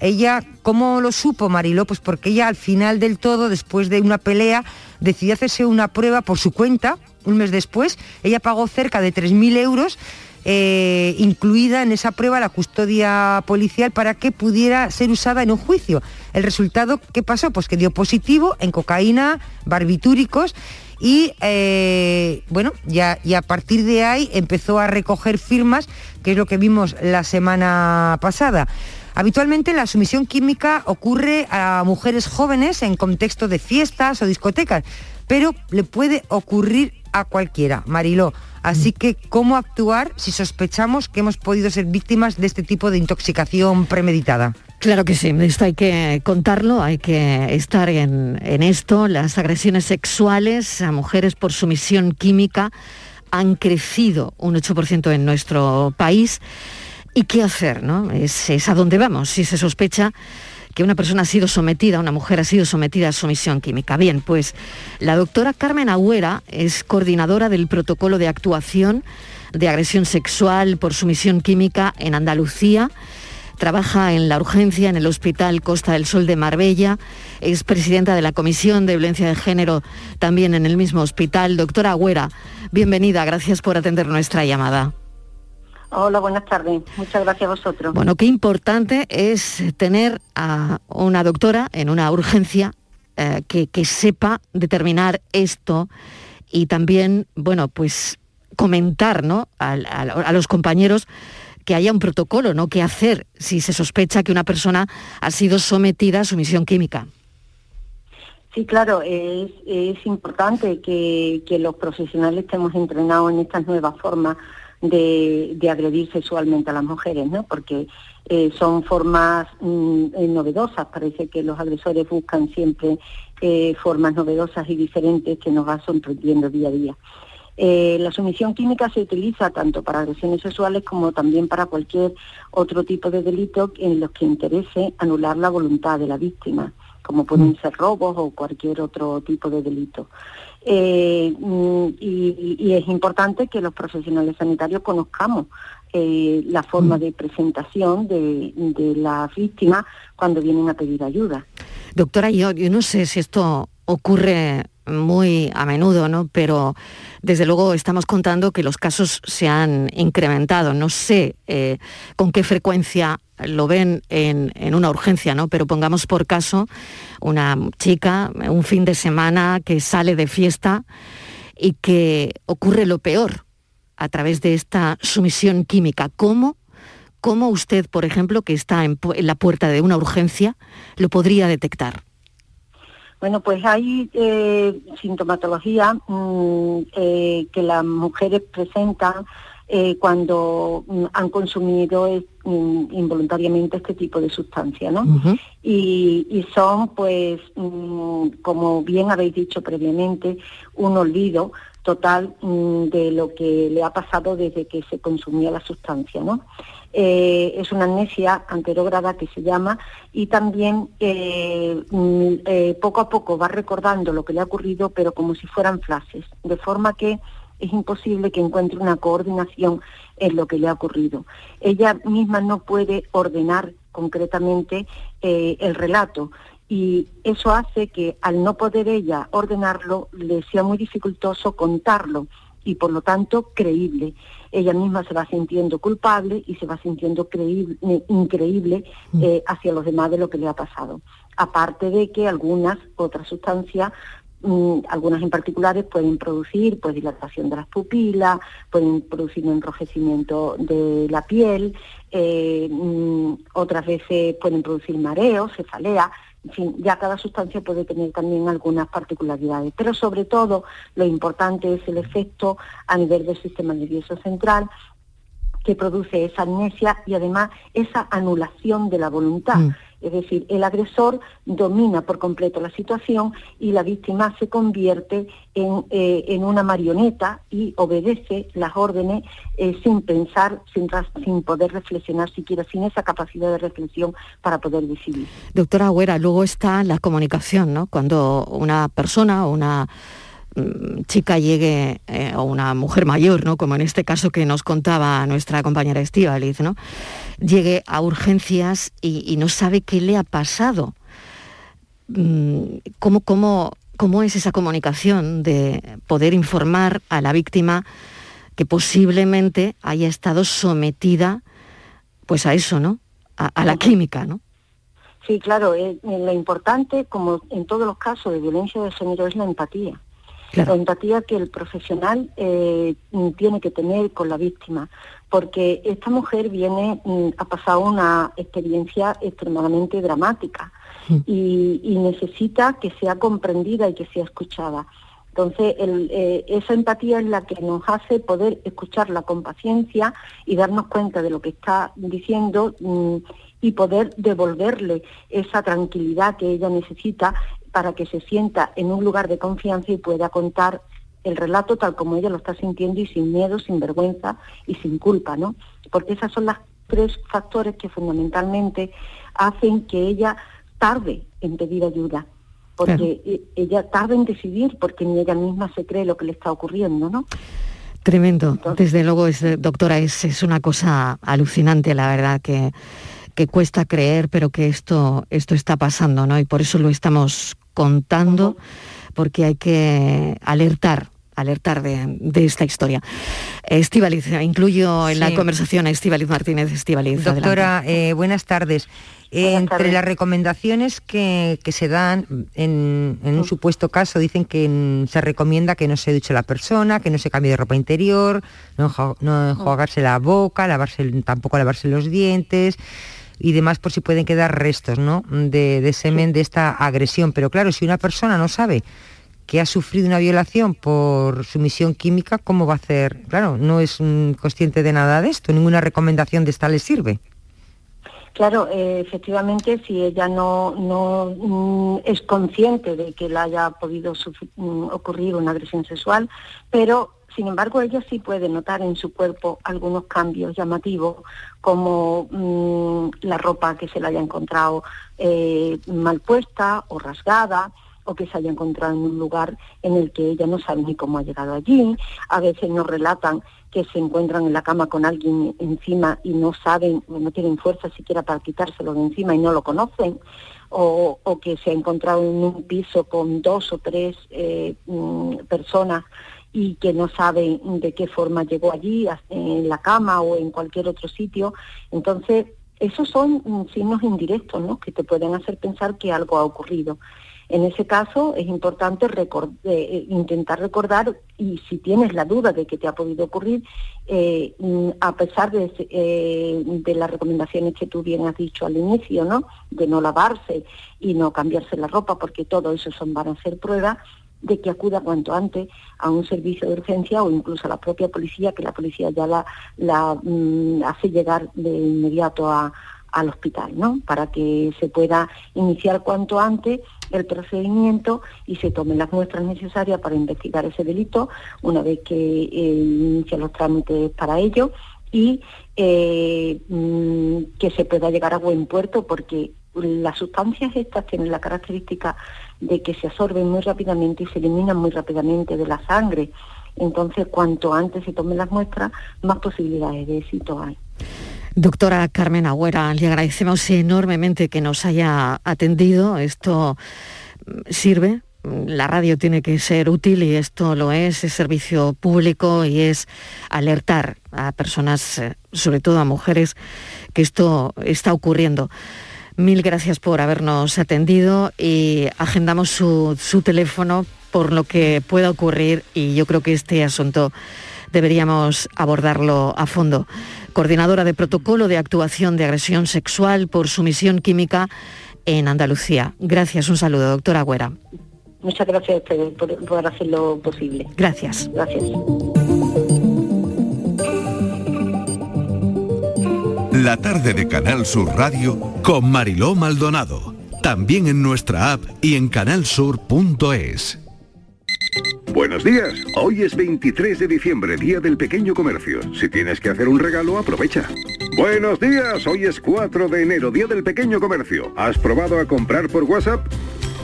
Ella, ¿cómo lo supo Mariló? Pues porque ella al final del todo, después de una pelea, decidió hacerse una prueba por su cuenta, un mes después, ella pagó cerca de 3.000 euros eh, incluida en esa prueba la custodia policial para que pudiera ser usada en un juicio. El resultado, ¿qué pasó? Pues que dio positivo en cocaína, barbitúricos y eh, bueno, ya, y a partir de ahí empezó a recoger firmas, que es lo que vimos la semana pasada. Habitualmente la sumisión química ocurre a mujeres jóvenes en contexto de fiestas o discotecas, pero le puede ocurrir a cualquiera, Mariló. Así que, ¿cómo actuar si sospechamos que hemos podido ser víctimas de este tipo de intoxicación premeditada? Claro que sí, esto hay que contarlo, hay que estar en, esto. Las agresiones sexuales a mujeres por sumisión química han crecido un 8% en nuestro país. ¿Y qué hacer? No? Es, es a dónde vamos. Si se sospecha que una persona ha sido sometida, una mujer ha sido sometida a sumisión química. Bien, pues la doctora Carmen Agüera es coordinadora del protocolo de actuación de agresión sexual por sumisión química en Andalucía trabaja en la urgencia en el Hospital Costa del Sol de Marbella, es presidenta de la Comisión de Violencia de Género también en el mismo hospital. Doctora Agüera, bienvenida, gracias por atender nuestra llamada. Hola, buenas tardes. Muchas gracias a vosotros. Bueno, qué importante es tener a una doctora en una urgencia eh, que, sepa determinar esto y también, bueno, pues comentar ¿no? a los compañeros que haya un protocolo, ¿no? ¿Qué hacer si se sospecha que una persona ha sido sometida a sumisión química? Sí, claro, es, importante que, los profesionales estemos entrenados en estas nuevas formas de, agredir sexualmente a las mujeres, ¿no? Porque eh, son formas mm, eh, novedosas, parece que los agresores buscan siempre eh, formas novedosas y diferentes que nos van sorprendiendo día a día. Eh, la sumisión química se utiliza tanto para agresiones sexuales como también para cualquier otro tipo de delito en los que interese anular la voluntad de la víctima, como pueden mm. ser robos o cualquier otro tipo de delito. Eh, mm, y, es importante que los profesionales sanitarios conozcamos eh, la forma mm. de presentación de, de las víctimas cuando vienen a pedir ayuda. Doctora, yo, yo no sé si esto ocurre muy a menudo, ¿no? Pero desde luego estamos contando que los casos se han incrementado. No sé eh, con qué frecuencia lo ven en, una urgencia, ¿no? Pero pongamos por caso una chica, un fin de semana que sale de fiesta y que ocurre lo peor a través de esta sumisión química. ¿Cómo? ¿Cómo usted, por ejemplo, que está en la puerta de una urgencia, lo podría detectar? Bueno, pues hay eh, sintomatología mm, eh, que las mujeres presentan eh, cuando mm, han consumido mm, involuntariamente este tipo de sustancia, ¿no? y, y son, pues, mm, como bien habéis dicho previamente, un olvido total mm, de lo que le ha pasado desde que se consumía la sustancia, ¿no? Eh, es una amnesia anterograda que se llama y también eh, mm, eh, poco a poco va recordando lo que le ha ocurrido pero como si fueran flashes, de forma que es imposible que encuentre una coordinación en lo que le ha ocurrido. Ella misma no puede ordenar concretamente el relato y eso hace que al no poder ella ordenarlo le sea muy dificultoso contarlo y por lo tanto creíble. Ella misma se va sintiendo culpable y se va sintiendo creíble, increíble mm. eh, hacia los demás de lo que le ha pasado. Aparte de que algunas otras sustancias mm, algunas en particulares pueden producir pues dilatación de las pupilas, pueden producir enrojecimiento de la piel, eh, mm, otras veces pueden producir mareos, cefalea, en fin, ya cada sustancia puede tener también algunas particularidades, pero sobre todo lo importante es el efecto a nivel del sistema nervioso central que produce esa amnesia y además esa anulación de la voluntad. Mm. Es decir, el agresor domina por completo la situación y la víctima se convierte en, eh, una marioneta y obedece las órdenes eh, sin pensar, sin, poder reflexionar siquiera, sin esa capacidad de reflexión para poder decidir. Doctora Agüera, luego está la comunicación, ¿no? Cuando una persona o una chica llegue, eh, o una mujer mayor, ¿no? como en este caso que nos contaba nuestra compañera Estíbaliz, ¿no? llegue a urgencias y, no sabe qué le ha pasado. Mm, ¿Cómo, cómo, cómo es esa comunicación de poder informar a la víctima que posiblemente haya estado sometida pues a eso, ¿no? A, la química, ¿no? Sí, claro, eh, lo importante, como en todos los casos de violencia de género, es la empatía. La empatía que el profesional eh, tiene que tener con la víctima, porque esta mujer viene, mm, ha pasado una experiencia extremadamente dramática mm. y, necesita que sea comprendida y que sea escuchada. Entonces, eh, esa empatía es la que nos hace poder escucharla con paciencia y darnos cuenta de lo que está diciendo mm, y poder devolverle esa tranquilidad que ella necesita para que se sienta en un lugar de confianza y pueda contar el relato tal como ella lo está sintiendo y sin miedo, sin vergüenza y sin culpa, ¿no? Porque esas son las tres factores que fundamentalmente hacen que ella tarde en pedir ayuda, porque e, ella tarde en decidir porque ni ella misma se cree lo que le está ocurriendo, ¿no? Tremendo. Desde luego, es, doctora, es, es una cosa alucinante, la verdad, que, que cuesta creer, pero que esto, esto está pasando, ¿no? Y por eso lo estamos contando porque hay que alertar alertar de, esta historia. Estivaliz, incluyo en la conversación a Estivaliz Martínez. Estivaliz, Doctora, eh, buenas tardes. Entre las recomendaciones que, se dan en, un mm. supuesto caso, dicen que se recomienda que no se duche la persona, que no se cambie de ropa interior, no, no enjuagarse la boca, lavarse, tampoco lavarse los dientes, y demás por si pueden quedar restos ¿no? de, semen de esta agresión. Pero claro, si una persona no sabe que ha sufrido una violación por sumisión química, ¿cómo va a hacer? Claro, no es consciente de nada de esto, ninguna recomendación de esta le sirve. Claro, eh, efectivamente, si ella no, no mm, es consciente de que le haya podido mm, ocurrir una agresión sexual, pero sin embargo, ella sí puede notar en su cuerpo algunos cambios llamativos, como mm, la ropa que se le haya encontrado eh, mal puesta o rasgada, o que se haya encontrado en un lugar en el que ella no sabe ni cómo ha llegado allí. A veces nos relatan que se encuentran en la cama con alguien encima y no saben, no tienen fuerza siquiera para quitárselo de encima y no lo conocen. O, que se ha encontrado en un piso con dos o tres eh, mm, personas y que no sabe de qué forma llegó allí, en la cama o en cualquier otro sitio. Entonces, esos son mm, signos indirectos ¿no? que te pueden hacer pensar que algo ha ocurrido. En ese caso es importante eh, intentar recordar y si tienes la duda de que te ha podido ocurrir, eh, mm, a pesar de, eh, de, las recomendaciones que tú bien has dicho al inicio, ¿no? de no lavarse y no cambiarse la ropa, porque todo eso son, van a ser pruebas, de que acuda cuanto antes a un servicio de urgencia o incluso a la propia policía, que la policía ya la, la mm, hace llegar de inmediato a, al hospital, ¿no? Para que se pueda iniciar cuanto antes el procedimiento y se tomen las muestras necesarias para investigar ese delito una vez que eh, inicia los trámites para ello y eh, mm, que se pueda llegar a buen puerto porque las sustancias estas tienen la característica de que se absorben muy rápidamente y se eliminan muy rápidamente de la sangre. Entonces, cuanto antes se tomen las muestras, más posibilidades de éxito hay. Doctora Carmen Agüera, le agradecemos enormemente que nos haya atendido. Esto mm, sirve. La radio tiene que ser útil y esto lo es, es servicio público y es alertar a personas, eh, sobre todo a mujeres, que esto está ocurriendo. Mil gracias por habernos atendido y agendamos su, su teléfono por lo que pueda ocurrir y yo creo que este asunto deberíamos abordarlo a fondo coordinadora de protocolo de actuación de agresión sexual por sumisión química en Andalucía. Gracias, un saludo, doctora Agüera. Muchas gracias a ustedes por, por hacerlo posible. Gracias. Gracias. La tarde de Canal Sur Radio con Mariló Maldonado. También en nuestra app y en canalsur.es. Buenos días. Hoy es 23 de diciembre, Día del Pequeño Comercio. Si tienes que hacer un regalo, aprovecha. Buenos días. Hoy es 4 de enero, Día del Pequeño Comercio. ¿Has probado a comprar por WhatsApp?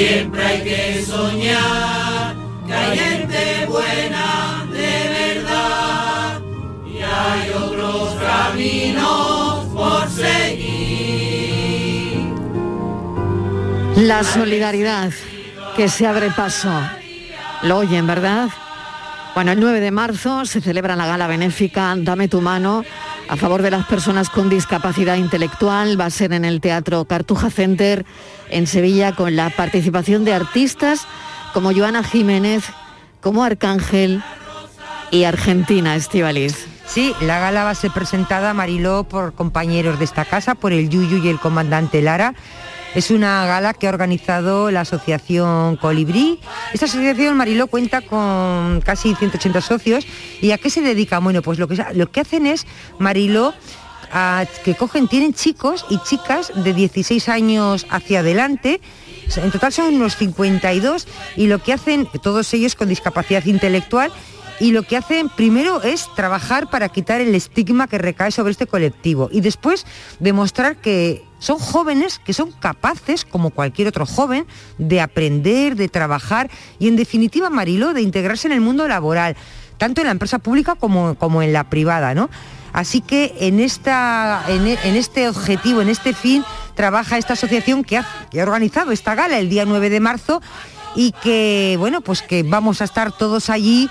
Siempre hay que soñar que hay gente buena de verdad y hay otros caminos por seguir. La solidaridad que se abre paso. Lo oyen, ¿verdad? Bueno, el 9 de marzo se celebra la gala benéfica Dame tu mano a favor de las personas con discapacidad intelectual. Va a ser en el Teatro Cartuja Center en Sevilla con la participación de artistas como Joana Jiménez, como Arcángel y Argentina Estivaliz. Sí, la gala va a ser presentada, Mariló, por compañeros de esta casa, por el Yuyu y el comandante Lara. Es una gala que ha organizado la asociación Colibrí. Esta asociación, Mariló, cuenta con casi 180 socios. ¿Y a qué se dedica? Bueno, pues lo que, lo que hacen es, Mariló, que cogen, tienen chicos y chicas de 16 años hacia adelante. En total son unos 52 y lo que hacen, todos ellos con discapacidad intelectual, y lo que hacen primero es trabajar para quitar el estigma que recae sobre este colectivo y después demostrar que son jóvenes que son capaces, como cualquier otro joven, de aprender, de trabajar y en definitiva, Mariló, de integrarse en el mundo laboral, tanto en la empresa pública como, como en la privada, ¿no? Así que en, esta, e- en este objetivo, en este fin, trabaja esta asociación que ha, que ha organizado esta gala el día 9 de marzo y que, bueno, pues que vamos a estar todos allí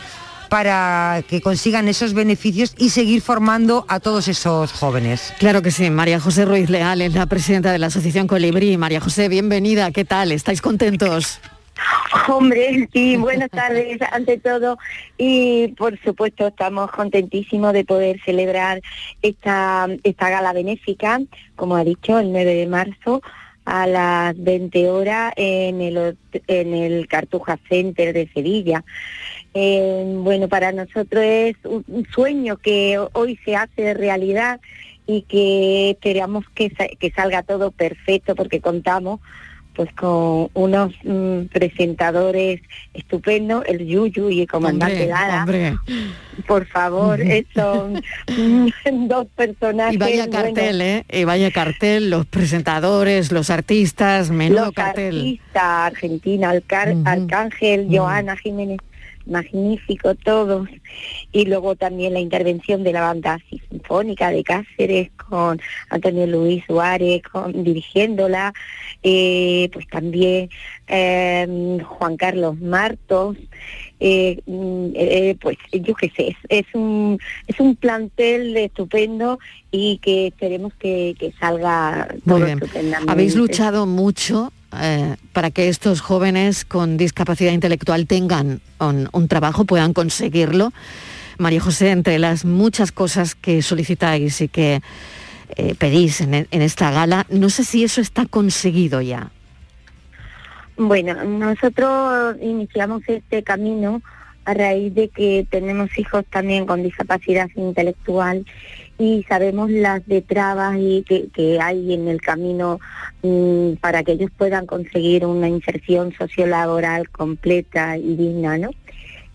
para que consigan esos beneficios y seguir formando a todos esos jóvenes. Claro que sí, María José Ruiz Leal es la presidenta de la Asociación Colibrí. María José, bienvenida, ¿qué tal? ¿Estáis contentos? Hombre, sí, buenas tardes ante todo y por supuesto estamos contentísimos de poder celebrar esta, esta gala benéfica, como ha dicho, el 9 de marzo a las 20 horas en el, en el Cartuja Center de Sevilla. Eh, bueno, para nosotros es un sueño que hoy se hace realidad y que esperamos que, que salga todo perfecto porque contamos pues con unos mm, presentadores estupendos, el Yuyu y el comandante Lara. Por favor, eh, son dos personajes. Y vaya cartel, ¿eh? Y vaya cartel, los presentadores, los artistas, menudo los cartel. artistas, Argentina, Alcar- Arcángel, Joana Jiménez, magnífico todos. Y luego también la intervención de la banda sinfónica de Cáceres con Antonio Luis Suárez con, dirigiéndola, eh, pues también eh, Juan Carlos Martos. eh, mm, eh, pues yo qué sé, es, es un es un plantel estupendo y que esperemos que, que salga Muy todo bien. estupendamente. Habéis luchado mucho eh, para que estos jóvenes con discapacidad intelectual tengan un, trabajo, puedan conseguirlo. María José, entre las muchas cosas que solicitáis y que eh, pedís en esta gala, no sé si eso está conseguido ya. Bueno, nosotros iniciamos este camino a raíz de que tenemos hijos también con discapacidad intelectual y sabemos las de trabas y que, que hay en el camino mm, para que ellos puedan conseguir una inserción sociolaboral completa y digna, ¿no?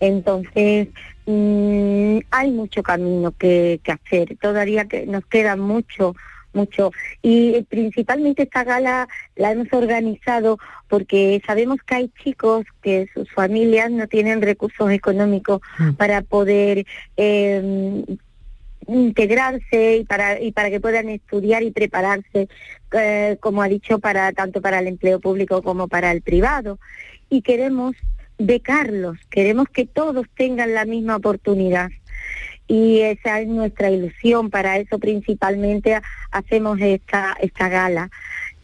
Entonces, mm, hay mucho camino que, que hacer, todavía que nos queda mucho, mucho. Y principalmente esta gala la hemos organizado porque sabemos que hay chicos que sus familias no tienen recursos económicos para poder eh, integrarse y para y para que puedan estudiar y prepararse eh, como ha dicho para tanto para el empleo público como para el privado y queremos becarlos queremos que todos tengan la misma oportunidad y esa es nuestra ilusión para eso principalmente hacemos esta esta gala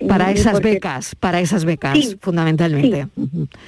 Para esas porque- becas, para esas becas, Sí, fundamentalmente.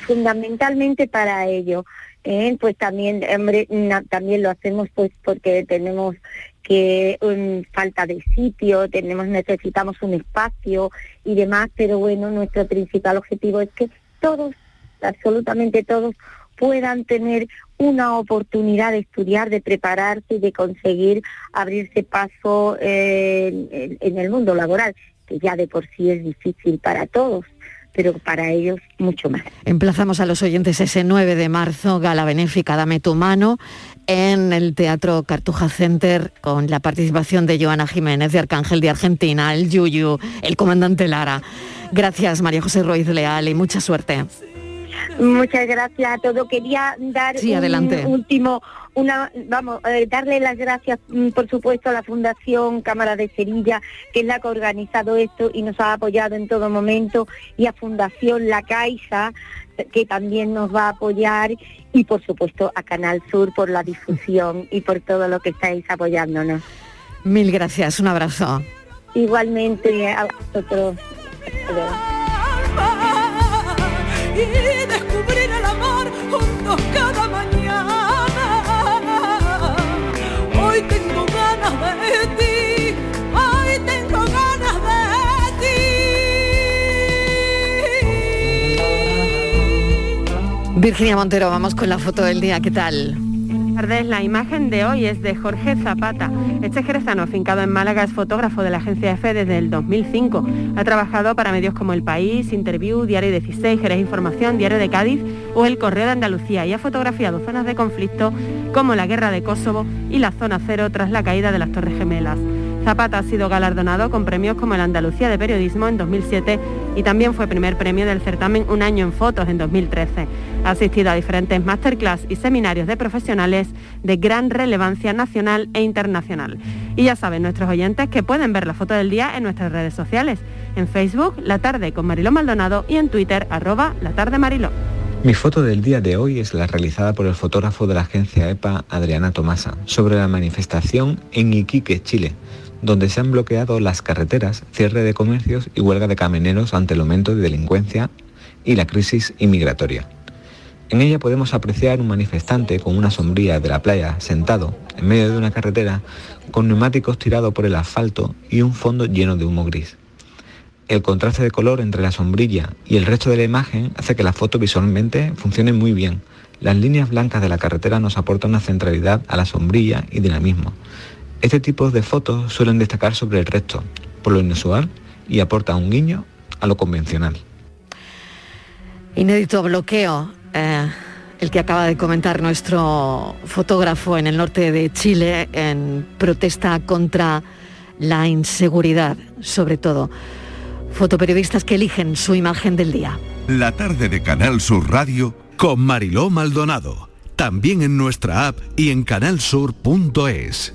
fundamentalmente para ello. ¿Eh? Pues también, hombre, también lo hacemos pues porque tenemos que um, falta de sitio, tenemos necesitamos un espacio y demás, pero bueno, nuestro principal objetivo es que todos, absolutamente todos, puedan tener una oportunidad de estudiar, de prepararse y de conseguir abrirse paso eh, en el mundo laboral, que ya de por sí es difícil para todos, pero para ellos mucho más. Emplazamos a los oyentes ese 9 de marzo, gala benéfica Dame tu mano, en el Teatro Cartuja Center, con la participación de Joana Jiménez, de Arcángel de Argentina, el Yuyu, el comandante Lara. Gracias, María José Ruiz Leal, y mucha suerte. Muchas gracias a todos. Quería dar Sí, un adelante. último, una, vamos, eh, darle las gracias, mm, por supuesto, a la Fundación Cámara de Sevilla, que es la que ha organizado esto y nos ha apoyado en todo momento, y a Fundación La Caixa, que también nos va a apoyar, y por supuesto a Canal Sur por la difusión y por todo lo que estáis apoyándonos. Mil gracias, un abrazo. Igualmente a vosotros. Y descubrir el amor juntos cada mañana. Hoy tengo ganas de ti, hoy tengo ganas de ti. Virginia Montero, vamos con la foto del día, ¿qué tal? Tardes, la imagen de hoy es de Jorge Zapata. Este jerezano, afincado en Málaga, es fotógrafo de la agencia EFE desde el 2005. Ha trabajado para medios como El País, Interview, Diario 16, Jerez Información, Diario de Cádiz o El Correo de Andalucía y ha fotografiado zonas de conflicto como la guerra de Kosovo y la zona cero tras la caída de las Torres Gemelas. Zapata ha sido galardonado con premios como el Andalucía de Periodismo en 2007 y también fue primer premio del certamen Un año en fotos en 2013. Ha asistido a diferentes masterclass y seminarios de profesionales de gran relevancia nacional e internacional. Y ya saben nuestros oyentes que pueden ver la foto del día en nuestras redes sociales, en Facebook La Tarde con Mariló Maldonado y en Twitter arroba La Tarde Mariló. Mi foto del día de hoy es la realizada por el fotógrafo de la agencia EPA, Adriana Tomasa, sobre la manifestación en Iquique, Chile, donde se han bloqueado las carreteras, cierre de comercios y huelga de camioneros ante el aumento de delincuencia y la crisis inmigratoria. En ella podemos apreciar un manifestante con una sombrilla de la playa sentado en medio de una carretera con neumáticos tirados por el asfalto y un fondo lleno de humo gris. El contraste de color entre la sombrilla y el resto de la imagen hace que la foto visualmente funcione muy bien. Las líneas blancas de la carretera nos aportan una centralidad a la sombrilla y dinamismo. Este tipo de fotos suelen destacar sobre el resto, por lo inusual, y aportan un guiño a lo convencional. Inédito bloqueo, eh, el que acaba de comentar nuestro fotógrafo en el norte de Chile en protesta contra la inseguridad, sobre todo. Fotoperiodistas que eligen su imagen del día. La tarde de Canal Sur Radio con Mariló Maldonado. También en nuestra app y en canalsur.es.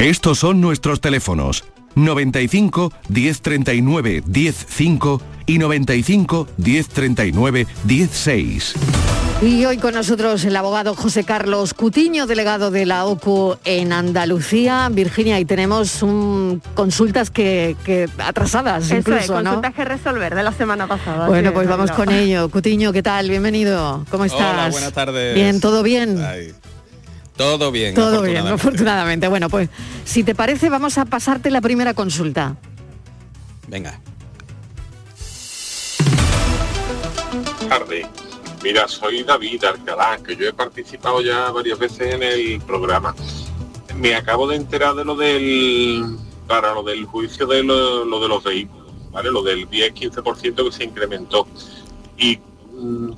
Estos son nuestros teléfonos 95 1039 105 y 95 1039 16. Y hoy con nosotros el abogado José Carlos Cutiño, delegado de la OCU en Andalucía. Virginia, y tenemos un, consultas que, que atrasadas Eso incluso, es, ¿no? consultas que resolver de la semana pasada. Bueno, sí, pues vamos con ello. Cutiño, ¿qué tal? Bienvenido. ¿Cómo estás? Hola, buenas tardes. Bien, ¿todo bien? Ay, todo bien. Todo bien, afortunadamente. Bueno, pues si te parece, vamos a pasarte la primera consulta. Venga. tarde. Mira, soy David Alcalá, que yo he participado ya varias veces en el programa. Me acabo de enterar de lo del para lo del juicio de lo, lo de los vehículos, ¿vale? Lo del 10-15% que se incrementó. Y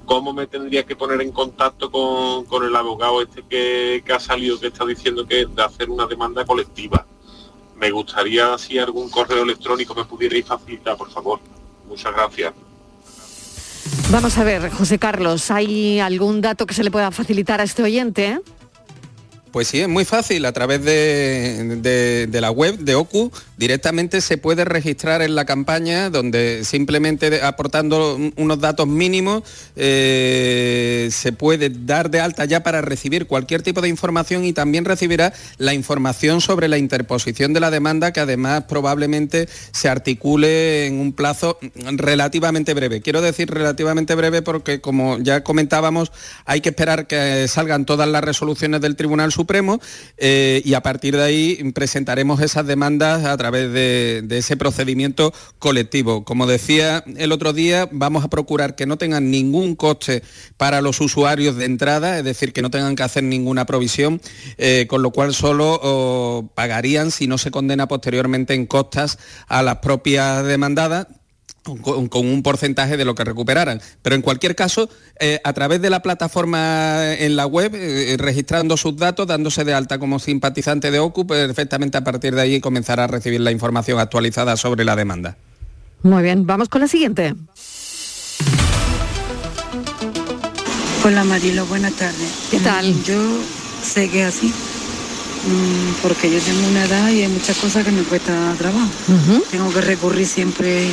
cómo me tendría que poner en contacto con, con el abogado este que, que ha salido, que está diciendo que de hacer una demanda colectiva. Me gustaría si algún correo electrónico me pudierais facilitar, por favor. Muchas gracias. Vamos a ver, José Carlos, ¿hay algún dato que se le pueda facilitar a este oyente? Pues sí, es muy fácil. A través de, la web de OCU directamente se puede registrar en la campaña donde simplemente aportando un- unos datos mínimos eh, se puede dar de alta ya para recibir cualquier tipo de información y también recibirá la información sobre la interposición de la demanda que además probablemente se articule en un plazo relativamente breve. Quiero decir relativamente breve porque como ya comentábamos hay que esperar que salgan todas las resoluciones del Tribunal eh, y a partir de ahí presentaremos esas demandas a través de, ese procedimiento colectivo. Como decía el otro día, vamos a procurar que no tengan ningún coste para los usuarios de entrada, es decir, que no tengan que hacer ninguna provisión, eh, con lo cual solo pagarían si no se condena posteriormente en costas a las propias demandadas con, con un porcentaje de lo que recuperaran. Pero en cualquier caso, eh, a través de la plataforma en la web, eh, registrando sus datos, dándose de alta como simpatizante de OCU, perfectamente a partir de ahí comenzará a recibir la información actualizada sobre la demanda. Muy bien, vamos con la siguiente. Hola Marilo, buenas tardes. ¿Qué tal? Yo sé que es así, mm, porque yo tengo una edad y hay muchas cosas que me cuesta trabajo. Tengo que recurrir siempre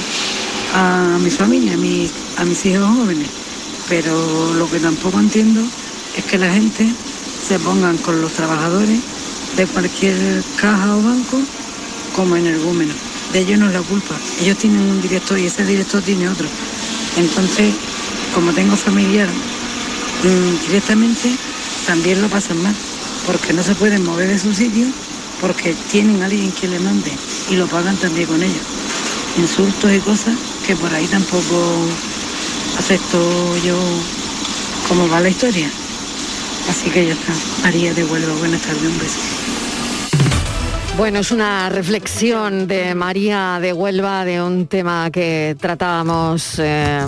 a mi familia, a mis, a mis hijos jóvenes. Pero lo que tampoco entiendo es que la gente se pongan con los trabajadores de cualquier caja o banco como energúmenos. De ellos no es la culpa. Ellos tienen un director y ese director tiene otro. Entonces, como tengo familiar mm, directamente, también lo pasan mal, porque no se pueden mover de su sitio, porque tienen a alguien que le mande y lo pagan también con ellos. Insultos y cosas que por ahí tampoco acepto yo cómo va la historia. Así que ya está. María de Huelva, buenas tardes, un beso. Bueno, es una reflexión de María de Huelva de un tema que tratábamos eh,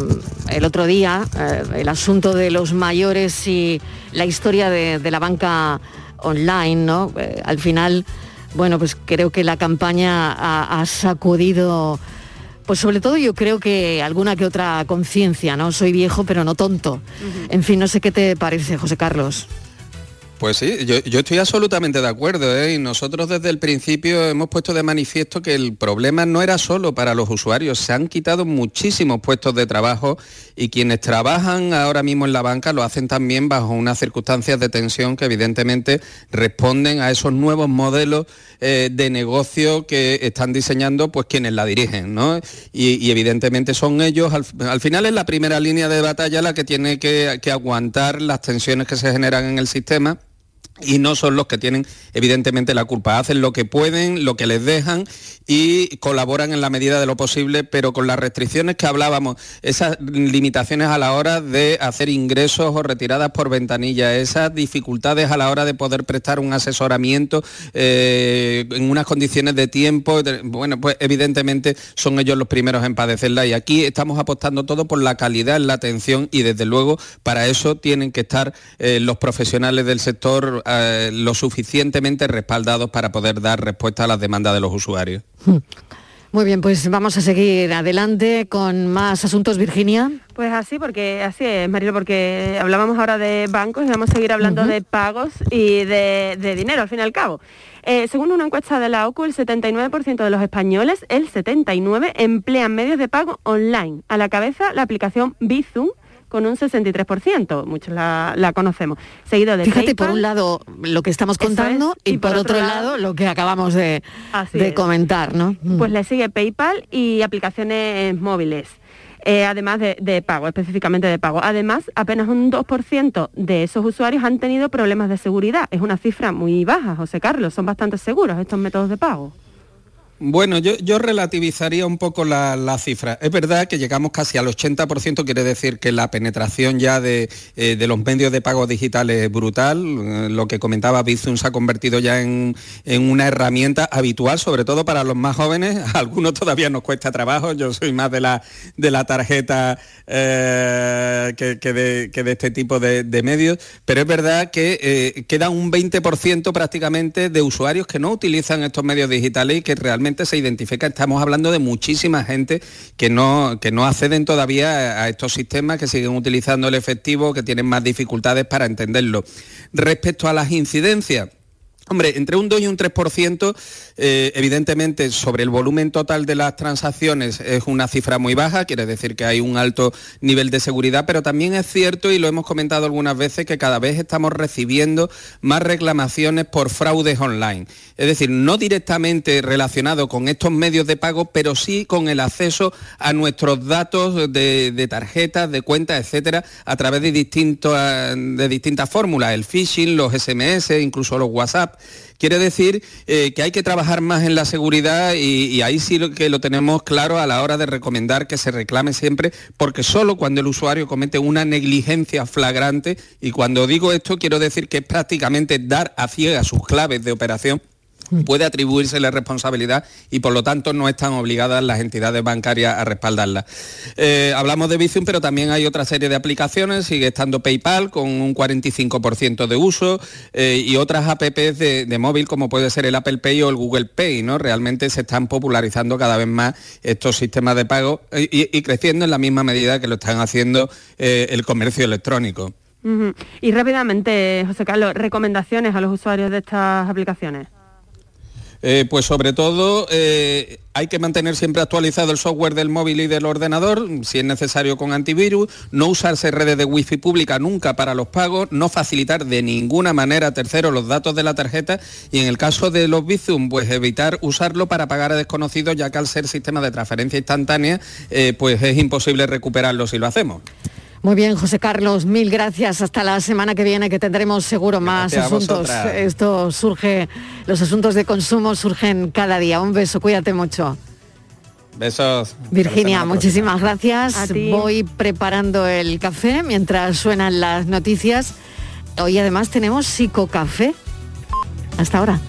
el otro día, eh, el asunto de los mayores y la historia de, la banca online, ¿no? Eh, al final, bueno, pues creo que la campaña ha sacudido, pues sobre todo yo creo que alguna que otra conciencia, ¿no? Soy viejo pero no tonto. En fin, no sé qué te parece, José Carlos. Pues sí, yo, estoy absolutamente de acuerdo. ¿eh? Y nosotros desde el principio hemos puesto de manifiesto que el problema no era solo para los usuarios. Se han quitado muchísimos puestos de trabajo y quienes trabajan ahora mismo en la banca lo hacen también bajo unas circunstancias de tensión que evidentemente responden a esos nuevos modelos eh, de negocio que están diseñando pues quienes la dirigen. ¿no? Y, evidentemente son ellos, al, al final es la primera línea de batalla la que tiene que aguantar las tensiones que se generan en el sistema y no son los que tienen evidentemente la culpa. Hacen lo que pueden, lo que les dejan y colaboran en la medida de lo posible, pero con las restricciones que hablábamos, esas limitaciones a la hora de hacer ingresos o retiradas por ventanilla, esas dificultades a la hora de poder prestar un asesoramiento eh, en unas condiciones de tiempo, bueno, pues evidentemente son ellos los primeros en padecerla y aquí estamos apostando todo por la calidad la atención y desde luego para eso tienen que estar eh, los profesionales del sector eh, lo suficientemente respaldados para poder dar respuesta a las demandas de los usuarios. Muy bien, pues vamos a seguir adelante con más asuntos, Virginia. Pues así, porque así es, Marilo, porque hablábamos ahora de bancos y vamos a seguir hablando de pagos y de, de dinero, al fin y al cabo. Eh, según una encuesta de la OCU, el 79% de los españoles, el 79%, emplean medios de pago online. A la cabeza, la aplicación Bizum, con un 63%, muchos la, la conocemos. Seguido de Fíjate, por un lado, lo que estamos contando es, y, por, otro lado, lo que acabamos de, de comentar, ¿no? Mm. Pues le sigue PayPal y aplicaciones móviles. eh, además de, de pago, específicamente de pago. Además, apenas un 2% de esos usuarios han tenido problemas de seguridad. Es una cifra muy baja, José Carlos. Son bastante seguros estos métodos de pago. Bueno, yo, yo relativizaría un poco la, la cifra. Es verdad que llegamos casi al 80%, quiere decir que la penetración ya de, eh, de los medios de pago digitales es brutal. Eh, lo que comentaba Bizum se ha convertido ya en, en una herramienta habitual, sobre todo para los más jóvenes. A algunos todavía nos cuesta trabajo. Yo soy más de la, de la tarjeta eh, que, que de, este tipo de, medios, pero es verdad que queda un 20% prácticamente de usuarios que no utilizan estos medios digitales y que realmente se identifica. Estamos hablando de muchísima gente que no, que no acceden todavía a estos sistemas, que siguen utilizando el efectivo, que tienen más dificultades para entenderlo. Respecto a las incidencias, Hombre, entre un 2 y un 3%, eh, evidentemente sobre el volumen total de las transacciones es una cifra muy baja, quiere decir que hay un alto nivel de seguridad, pero también es cierto, y lo hemos comentado algunas veces, que cada vez estamos recibiendo más reclamaciones por fraudes online. Es decir, no directamente relacionado con estos medios de pago, pero sí con el acceso a nuestros datos de, tarjetas, de cuentas, etcétera, a través de distintas fórmulas, el phishing, los SMS, incluso los WhatsApp. Quiere decir eh, que hay que trabajar más en la seguridad y, ahí sí lo que lo tenemos claro a la hora de recomendar que se reclame siempre, porque solo cuando el usuario comete una negligencia flagrante, y cuando digo esto quiero decir que es prácticamente dar a ciegas sus claves de operación, puede atribuirse la responsabilidad y por lo tanto no están obligadas las entidades bancarias a respaldarla. Eh, hablamos de Bizum, pero también hay otra serie de aplicaciones, sigue estando PayPal con un 45% de uso eh, y otras apps de, móvil como puede ser el Apple Pay o el Google Pay, ¿no? Realmente se están popularizando cada vez más estos sistemas de pago y, y creciendo en la misma medida que lo están haciendo eh, el comercio electrónico. Y rápidamente, José Carlos, recomendaciones a los usuarios de estas aplicaciones. Eh, pues sobre todo eh, hay que mantener siempre actualizado el software del móvil y del ordenador, si es necesario con antivirus, no usarse redes de wifi pública nunca para los pagos, no facilitar de ninguna manera a terceros los datos de la tarjeta y en el caso de los Bizum, pues evitar usarlo para pagar a desconocidos, ya que al ser sistema de transferencia instantánea, eh, pues es imposible recuperarlo si lo hacemos. Muy bien, José Carlos, mil gracias. Hasta la semana que viene que tendremos seguro más Gracias asuntos. Esto surge, los asuntos de consumo surgen cada día. Un beso, cuídate mucho. Besos. Virginia, muchísimas gracias. Voy preparando el café mientras suenan las noticias. Hoy además tenemos psicocafé. Hasta ahora.